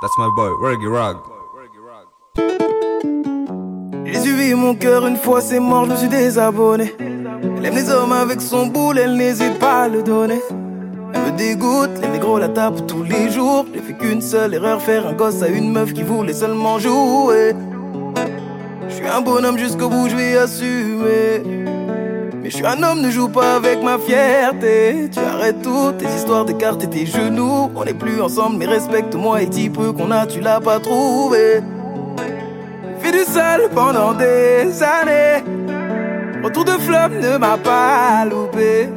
That's my boy, Reggie Rag. J'ai suivi mon cœur une fois, c'est mort, je suis désabonné. Elle aime les hommes avec son boule, elle n'hésite pas à le donner. Elle me dégoûte, les négros la tapent tous les jours. J'ai fait qu'une seule erreur, faire un gosse à une meuf qui voulait seulement jouer. Je suis un bonhomme jusqu'au bout, je vais assumer. Je suis un homme, ne joue pas avec ma fierté. Tu arrêtes toutes tes histoires d'écarter tes genoux. On n'est plus ensemble, mais respecte-moi et dis peu qu'on a, tu l'as pas trouvé. Fais du sale pendant des années. Retour de flamme ne m'a pas loupé.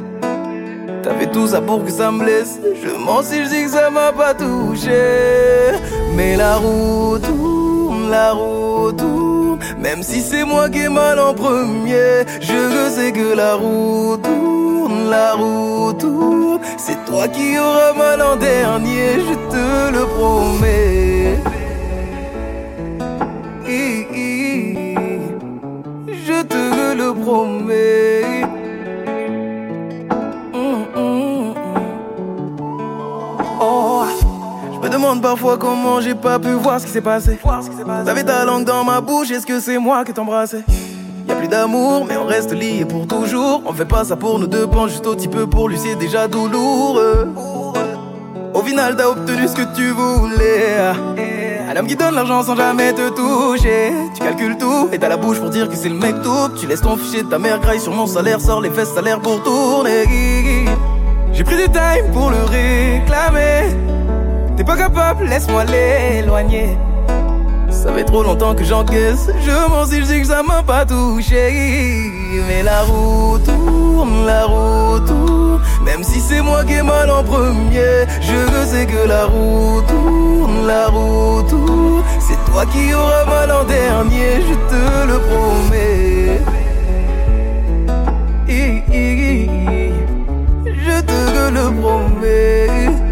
T'as fait tout ça pour que ça me blesse. Je m'en si je dis que ça m'a pas touché. Mais la route la route. Même si c'est moi qui ai mal en premier, je sais que la route tourne, la route tourne. C'est toi qui auras mal en dernier, je te le promets. Je te le promets. Demande parfois comment j'ai pas pu voir ce qui s'est passé. T'avais ta langue dans ma bouche, est-ce que c'est moi qui t'embrassais y a plus d'amour, mais on reste liés pour toujours. On fait pas ça pour nous deux, pense juste un petit peu pour lui, c'est déjà douloureux. Au final, t'as obtenu ce que tu voulais. Un homme qui donne l'argent sans jamais te toucher. Tu calcules tout et t'as la bouche pour dire que c'est le mec tout. Tu laisses ton fichier de ta mère graille sur mon salaire, sors les fesses salaires pour tourner. J'ai pris du time pour le réclamer. T'es pas capable, laisse-moi l'éloigner. Ça fait trop longtemps que j'encaisse. Je m'en suis, je que ça m'a pas touché. Mais la route tourne, la route tourne. Même si c'est moi qui ai mal en premier, je sais que la route tourne, la route tourne. C'est toi qui auras mal en dernier, je te le promets. Je te le promets.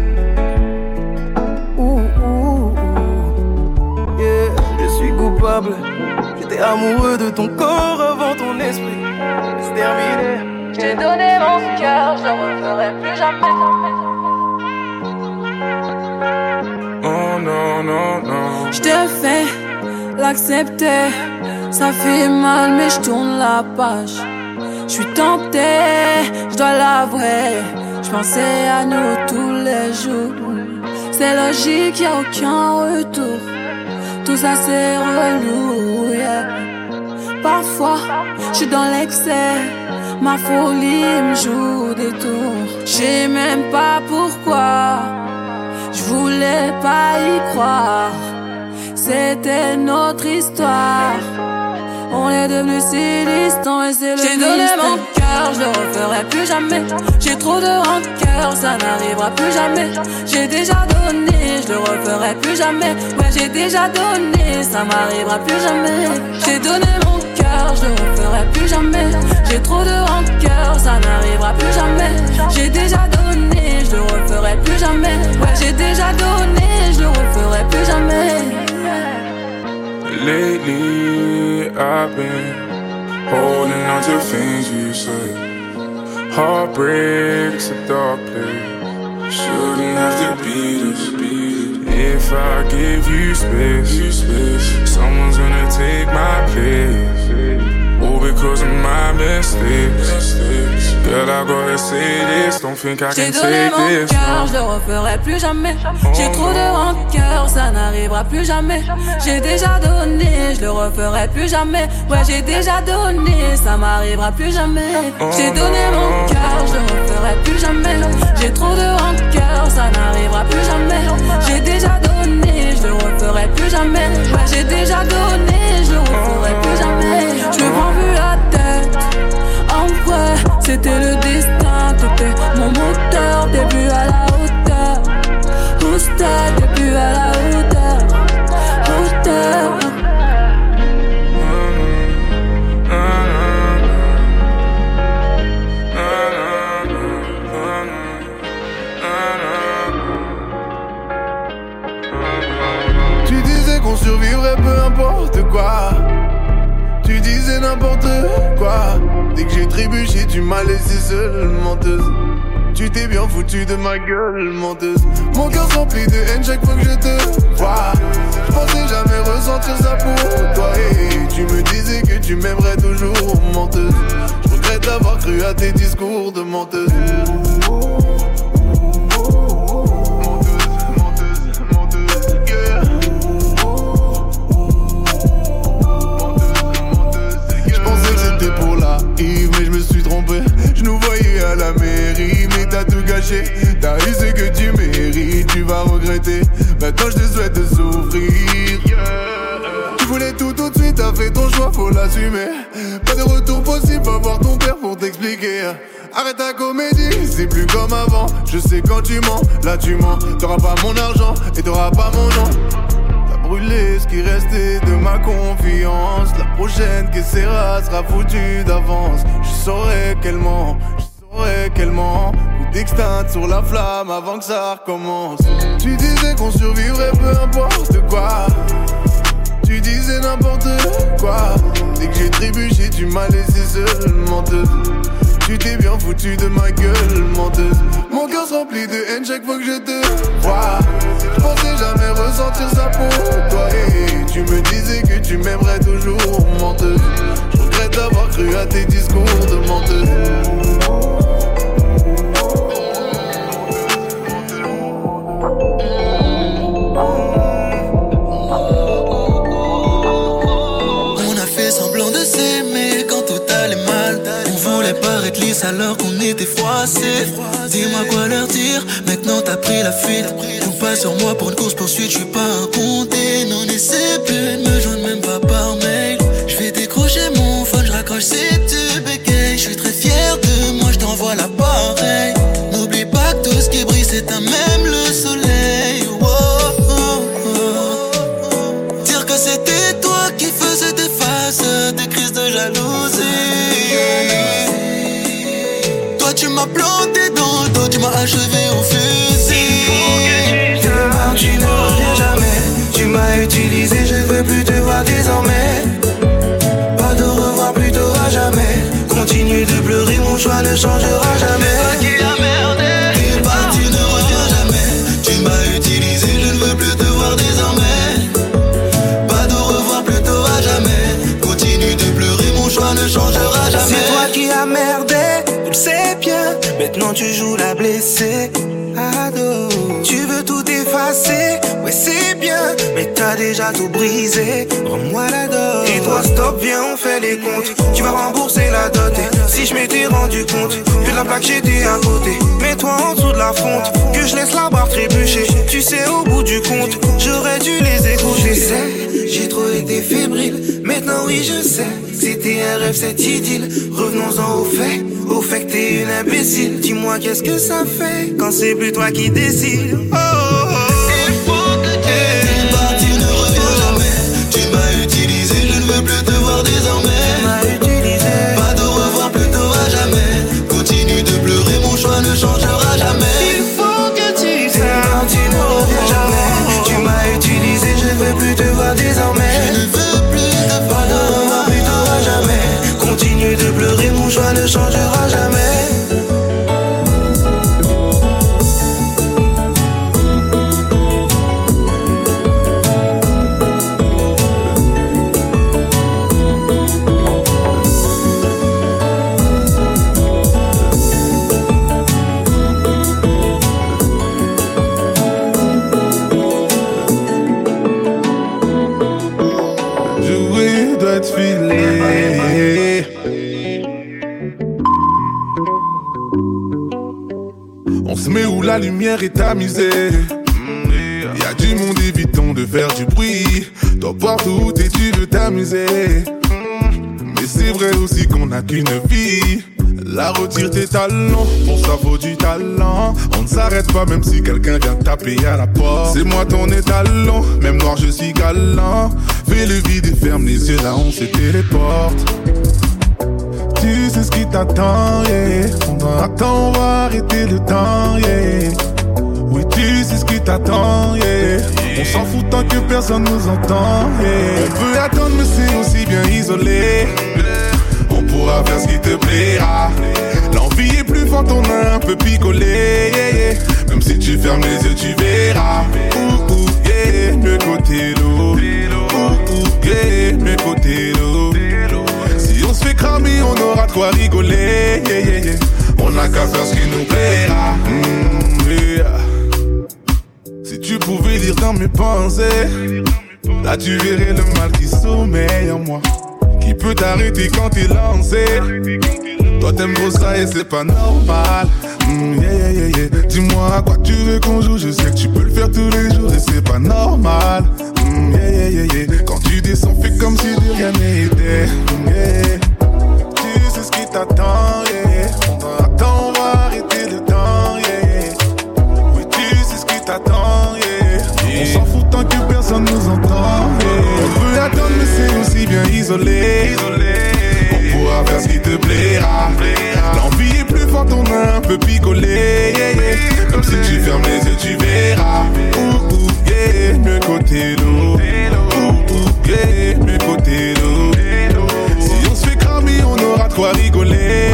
Amoureux de ton corps avant ton esprit. C'est terminé. J'ai donné mon cœur, je ne referai plus jamais. Oh non, non, non. Je te fais l'accepter. Ça fait mal, mais je tourne la page. Je suis tentée, je dois l'avouer. Je pensais à nous tous les jours. C'est logique, y a aucun retour. Tout ça c'est relou. Parfois, je suis dans l'excès. Ma folie me joue des tours. Je sais même pas pourquoi. Je voulais pas y croire. C'était notre histoire. On est devenus si distants et c'est le J'ai donné mon cœur, je le referai plus jamais. J'ai trop de rancœur, ça n'arrivera plus jamais. J'ai déjà donné, je le referai plus jamais. Ouais, j'ai déjà donné, ça m'arrivera plus jamais. J'ai donné mon cœur, je le referai plus jamais. J'ai trop de rancœur, ça n'arrivera plus jamais. J'ai déjà donné, je le referai plus jamais. Ouais, j'ai déjà donné, je le referai plus jamais. Lately, I've been holding on to things you said. Heartbreak's a dark place. Shouldn't have to be this. If I give you space, you space, someone's gonna take my place. All because of my mistakes. Girl, I gotta say this. Don't think I J'ai can donné take mon this. cœur, je le referai plus jamais. J'ai trop de rancœur, ça n'arrivera plus jamais. J'ai déjà donné, je le referai plus jamais. Ouais, j'ai déjà donné, ça m'arrivera plus jamais. J'ai donné mon cœur, je le referai plus jamais. J'ai trop de rancœur, ça n'arrivera plus jamais. J'ai déjà donné, le referai plus jamais. J'ai déjà donné, je referai plus jamais. Je me prends plus la tête. En vrai, c'était le destin, t'étais mon moteur, début à la Tu t'es Pas de retour possible, va voir ton père pour t'expliquer. Arrête ta comédie, c'est plus comme avant. Je sais quand tu mens, là tu mens. T'auras pas mon argent et t'auras pas mon nom. T'as brûlé ce qui restait de ma confiance. La prochaine qui sera sera foutue d'avance. Je saurais qu'elle ment, je saurais qu'elle ment. Coup d'extinct sur la flamme avant que ça recommence. Tu disais qu'on survivrait peu importe quoi. Tu disais n'importe quoi. Dès que j'ai trébuché, tu m'as laissé seul, menteuse. Tu t'es bien foutu de ma gueule, menteuse. Mon cœur se remplit de haine chaque fois que je te vois. Je pensais jamais ressentir ça pour toi. Et tu me disais que tu m'aimerais toujours, menteuse. Je regrette d'avoir cru à tes discours de menteuse. Dis-moi quoi leur dire, maintenant t'as pris la fuite. Compte pas sur moi pour une course poursuite, je suis pas un compté. Non, n'essaie plus de me joindre même pas par mail. Je vais décrocher mon phone, je raccroche si achevé au fusil. Demain, tu ne reviens jamais. Tu m'as utilisé, je ne veux plus te voir désormais. Pas de revoir plutôt à jamais. Continue de pleurer, mon choix ne changera jamais. Maintenant tu joues la blessée. Ado, tu veux tout effacer, ouais c'est bien, mais t'as déjà tout brisé. Rends-moi la dot. Et toi stop, viens on fait les comptes. Tu vas rembourser la dot. Et si je m'étais rendu compte que la plaque j'étais à côté, mets-toi en dessous de la fonte, que je laisse la barre trébucher. Tu sais au bout du compte, j'aurais dû les écouter. Je sais, j'ai trop été fébrile. Maintenant oui je sais, c'était un rêve cette idylle. Revenons-en au fait, au fait que t'es une imbécile. Qu'est-ce que ça fait quand c'est plus toi qui décide. Oh, lumière est tamisée. Y a du monde, évitons de faire du bruit. Toi, partout et tu veux t'amuser. Mais c'est vrai aussi qu'on n'a qu'une vie. La retire tes talents, pour ça faut du talent. On ne s'arrête pas même si quelqu'un vient taper à la porte. C'est moi ton étalon, même noir je suis galant. Fais le vide et ferme les yeux, là on se téléporte. Tu sais ce qui t'attend, yeah. On va attendre, on va arrêter le temps, yeah. Yeah. On s'en fout tant que personne nous entend, yeah. On peut attendre, mais c'est aussi bien isolé. On pourra faire ce qui te plaira. L'envie est plus forte, on a un peu picolé, yeah, yeah. Même si tu fermes les yeux, tu verras. Ouh, ouh, yeah, mieux côté l'eau. Ouh, ouh, yeah, mieux côté l'eau. Si on se fait cramer, on aura de quoi rigoler, yeah, yeah, yeah. qu'à faire ce qui nous plaira. Mm, si tu pouvais lire dans mes pensées, là tu verrais le mal qui sommeille en moi. Qui peut t'arrêter quand t'es lancé? Toi t'aimes trop ça et c'est pas normal. Mm, yeah, yeah, yeah, Dis-moi à quoi tu veux qu'on joue. Je sais que tu peux le faire tous les jours et c'est pas normal. Mm, yeah, yeah, yeah, Quand tu descends, fais comme si de rien n'était. Mm, tu sais ce qui t'attend. Yeah. On s'en fout tant que personne nous entend. On peut attendre, mais c'est aussi bien isolé. isolé pourra faire ce qui te plaira. L'envie est plus forte, on a un peu picolé. Comme si tu fermes les yeux, tu verras. Ouh, ouh, yeah, mieux côté l'eau. Ouh, ouh, yeah, mieux côté l'eau. Si on se fait cramer, on aura de quoi rigoler.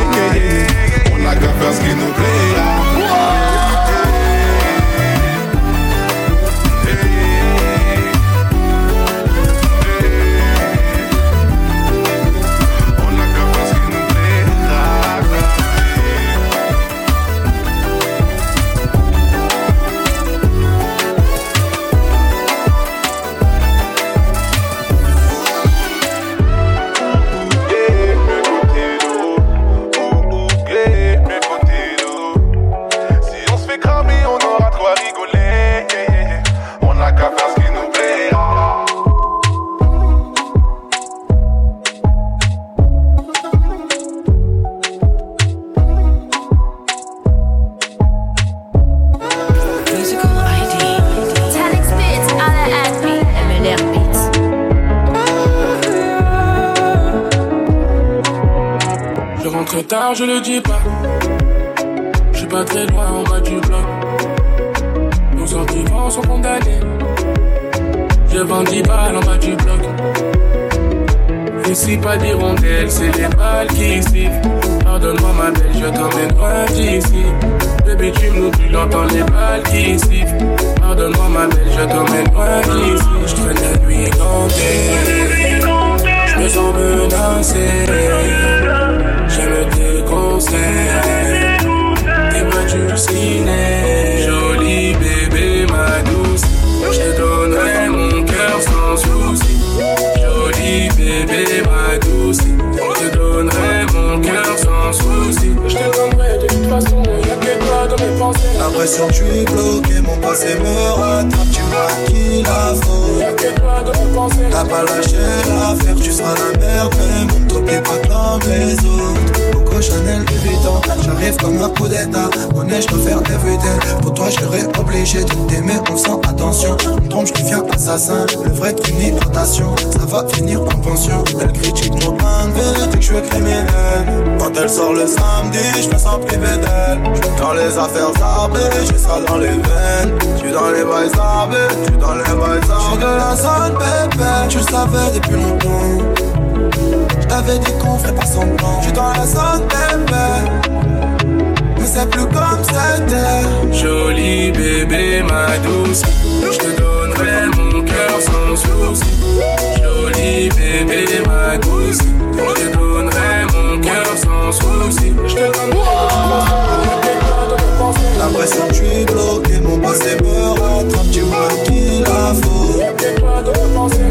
Je le dis pas. Je suis pas très loin en bas du bloc. Nos sentiments sont condamnés. Je vends 10 balles en bas du bloc. Ici pas d'hirondelles, c'est les balles qui suivent. Pardonne-moi ma belle, je t'emmène loin d'ici. Bébé, tu m'oublies, l'entends les balles qui sifflent. Pardonne-moi ma belle, je t'emmène loin d'ici. Je traîne la nuit comptée. Je me sens menacé. Obligé de t'aimer On sent attention me trompe je deviens assassin. Le vrai de une hydratation Ça va finir en pension. Elle critique mon plein de que je suis criminel. Quand elle sort le samedi Je me sens privé d'elle. Dans les affaires arbées J'ai ça dans les veines. Tu dans les bails arbés Tu dans les bails arbés de la zone bébé Tu le savais depuis longtemps. T'avais dit qu'on ferait pas semblant. J'suis dans la zone, bébé. C'est plus comme c'était. Jolie bébé, ma douce. Je te donnerai mon cœur sans souci. Jolie bébé, ma douce. Je te donnerai mon cœur sans souci. Je te donnerai L'impression que je suis bloqué, mon passé me rattrape, tu vois qu'il a faux.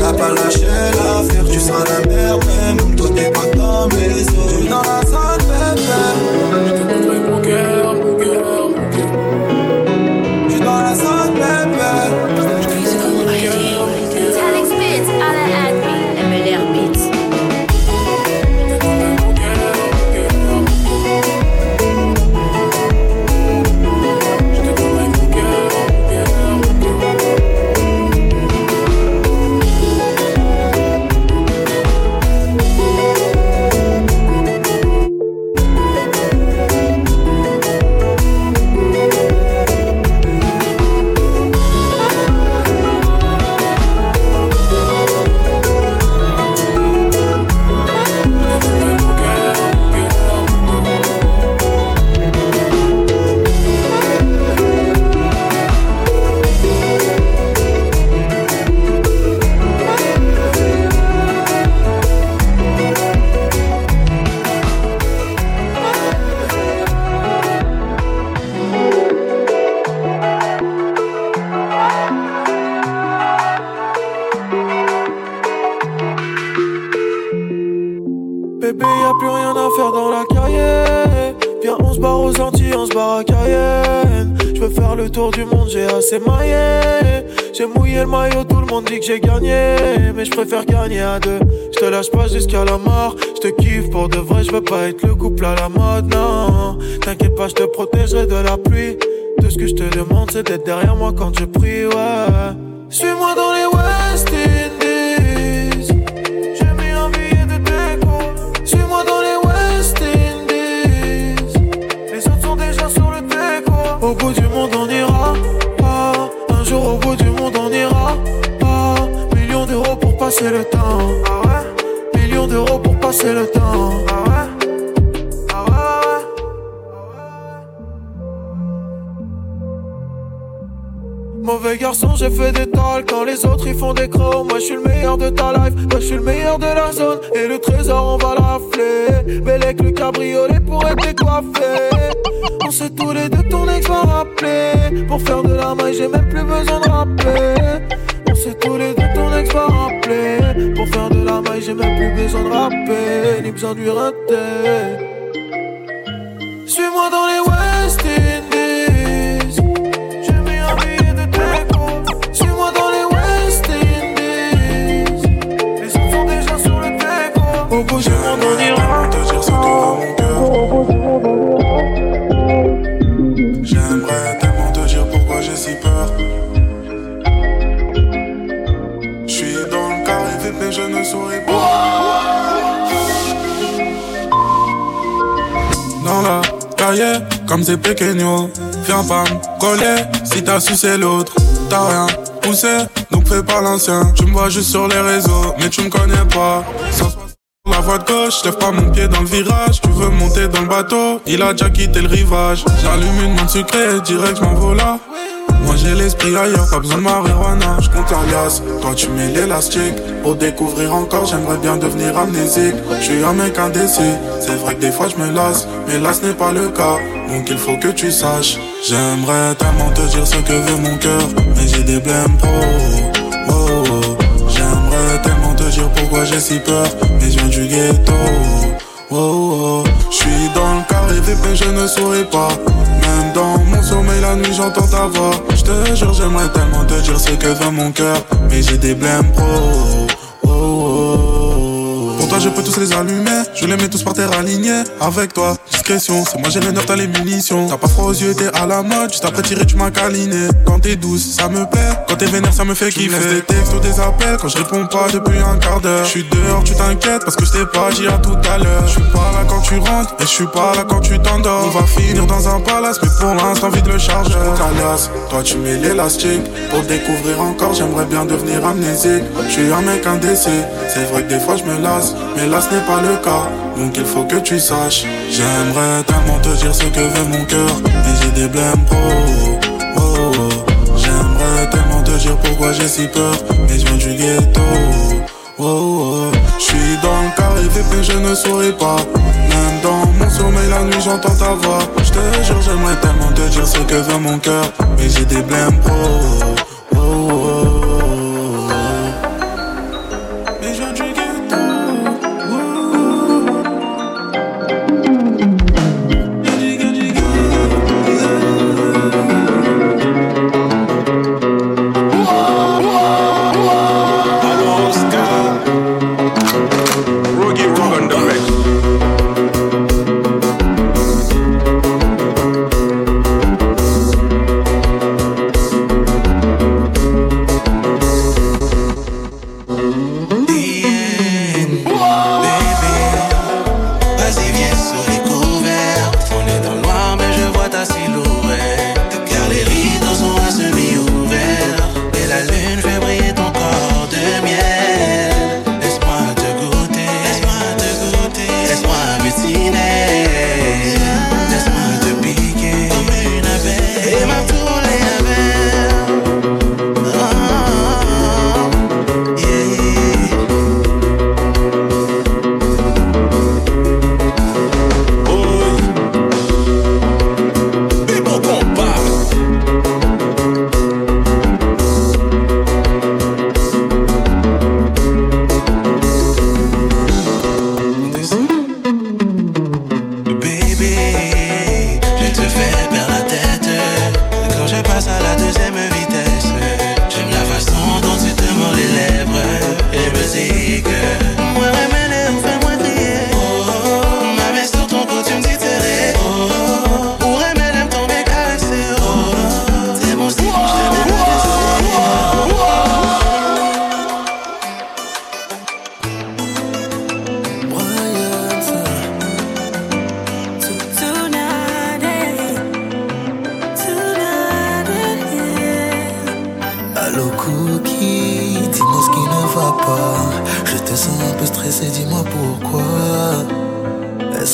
T'as pas lâché l'affaire, tu seras la merde, même toi t'es pas comme les autres. J'ai gagné. Mais je préfère gagner à deux. Je te lâche pas jusqu'à la mort. Je te kiffe pour de vrai, je veux pas être le couple à la mode, non. T'inquiète pas, je te protégerai de la pluie. Tout ce que je te demande, c'est d'être derrière moi quand je prie, ouais. Suis-moi dans les West passer le temps. Millions d'euros pour passer le temps. Ah ouais. Mauvais garçon, j'ai fait des tolls quand les autres ils font des crocs. Moi je suis le meilleur de ta life, moi je suis le meilleur de la zone. Et le trésor on va l'affaler. Bellec le cabriolet pour être décoiffé. On sait tous les deux ton ex va rappeler. Pour faire de la maille, j'ai même plus besoin de rappeler. On sait tous les deux Pour faire de la maille, j'ai même plus besoin de rapper. Ni besoin de lui rater. Suis-moi dans les comme c'est pequeño. Viens pas coller si t'as sucé l'autre. T'as rien poussé, donc fais pas l'ancien. Tu me vois juste sur les réseaux, mais tu me connais pas. Sans la voie de gauche, lève pas mon pied dans le virage. Tu veux monter dans le bateau, il a déjà quitté le rivage. J'allume une montre sucrée, direct je m'envole là. J'ai l'esprit ailleurs, pas besoin de marijuana. Je compte alias, toi tu mets l'élastique. Pour découvrir encore, j'aimerais bien devenir amnésique. Je suis un mec indécis, c'est vrai que des fois je me lasse, mais là ce n'est pas le cas. Donc il faut que tu saches. J'aimerais tellement te dire ce que veut mon cœur, mais j'ai des blèmes pro. Oh, oh. J'aimerais tellement te dire pourquoi j'ai si peur, mais je viens du ghetto. Oh, oh. Je suis dans le carré mais je ne souris pas. Dans mon sommeil la nuit j'entends ta voix. Je te jure j'aimerais tellement te dire ce que veut mon cœur, mais j'ai des blèmes pro. Oh, oh. Pour toi je peux tous les allumer, je les mets tous par terre alignés. Avec toi, discrétion, c'est moi j'ai les nerfs, t'as les munitions. T'as pas froid aux yeux, t'es à la mode, juste après tirer tu m'as câliné. Quand t'es douce, ça me plaît, quand t'es vénère, ça me fait kiffer. Me des textes ou des appels quand je réponds pas depuis un quart d'heure. Je suis dehors, tu t'inquiètes parce que je t'ai pas dit à tout à l'heure. Je suis pas là quand tu rentres et je suis pas là quand tu t'endors. On va finir dans un palace, mais pour l'instant vide le chargeur. Alias, toi tu mets l'élastique pour découvrir encore. J'aimerais bien devenir amnésique. Je suis un mec indécis, c'est vrai que des fois je me lasse, mais là ce n'est pas le cas. Donc il faut que tu saches. J'aimerais tellement te dire ce que veut mon cœur, mais j'ai des blèmes pro. Oh, oh. J'aimerais tellement te dire pourquoi j'ai si peur, mais je viens du ghetto. Oh, oh. Je suis dans le carré mais je ne souris pas. Même dans mon sommeil la nuit j'entends ta voix. Je te jure j'aimerais tellement te dire ce que veut mon cœur, mais j'ai des blèmes pro.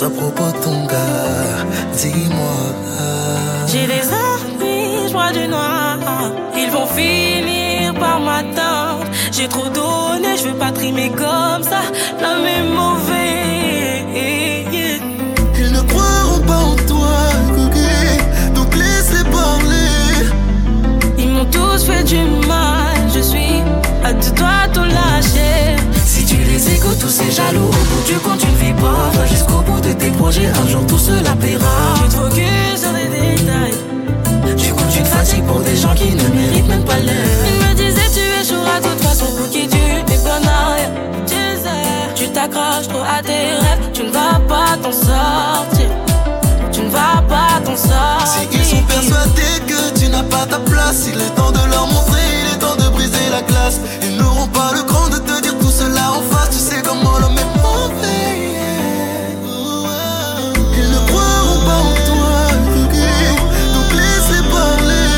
À propos de ton gars Dis-moi. J'ai des amis, je vois du noir. Ils vont finir par m'atteindre. J'ai trop donné, je veux pas trimer comme ça. L'homme est mauvais. Ils ne croiront pas en toi, Cookie. Donc laisse-les parler. Ils m'ont tous fait du mal. Je suis à deux doigts de tout lâcher. Tu les tous ces jaloux, au bout du compte, tu ne vis pas. Jusqu'au bout de tes projets, un jour tout cela paiera. Tu te focuses sur des détails. Du coup, tu te fatigues pour des gens qui ne méritent même pas l'air. Ils me disaient, tu échoueras de toute façon, tu n'es bon à rien. Tu sais, tu t'accroches trop à tes rêves. Tu ne vas pas t'en sortir. Tu ne vas pas t'en sortir. Si ils sont persuadés que tu n'as pas ta place, il est temps de leur montrer, il est temps de briser la glace. Ils n'auront pas le cran de te dire cela en face, tu sais comment l'homme est mauvais. Ils ne croiront pas en toi, donc laisse-les parler.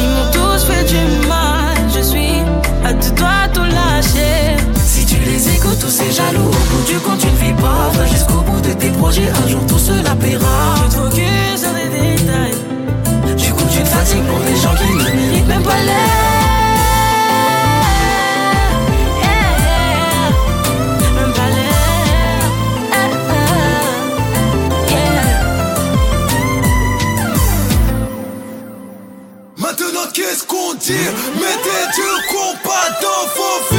Ils m'ont tous fait du mal. Je suis à deux doigts de tout lâcher. Si tu les écoutes, tous ces jaloux, au bout du compte, tu ne vis pas. Jusqu'au bout de tes projets, un jour tout cela paiera. Tu te focuses sur des détails. Du coup, tu te fatigues pour des gens qui ne méritent même pas l'air. Qu'est-ce qu'on dit? Mettez du compas dans vos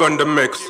on the mix.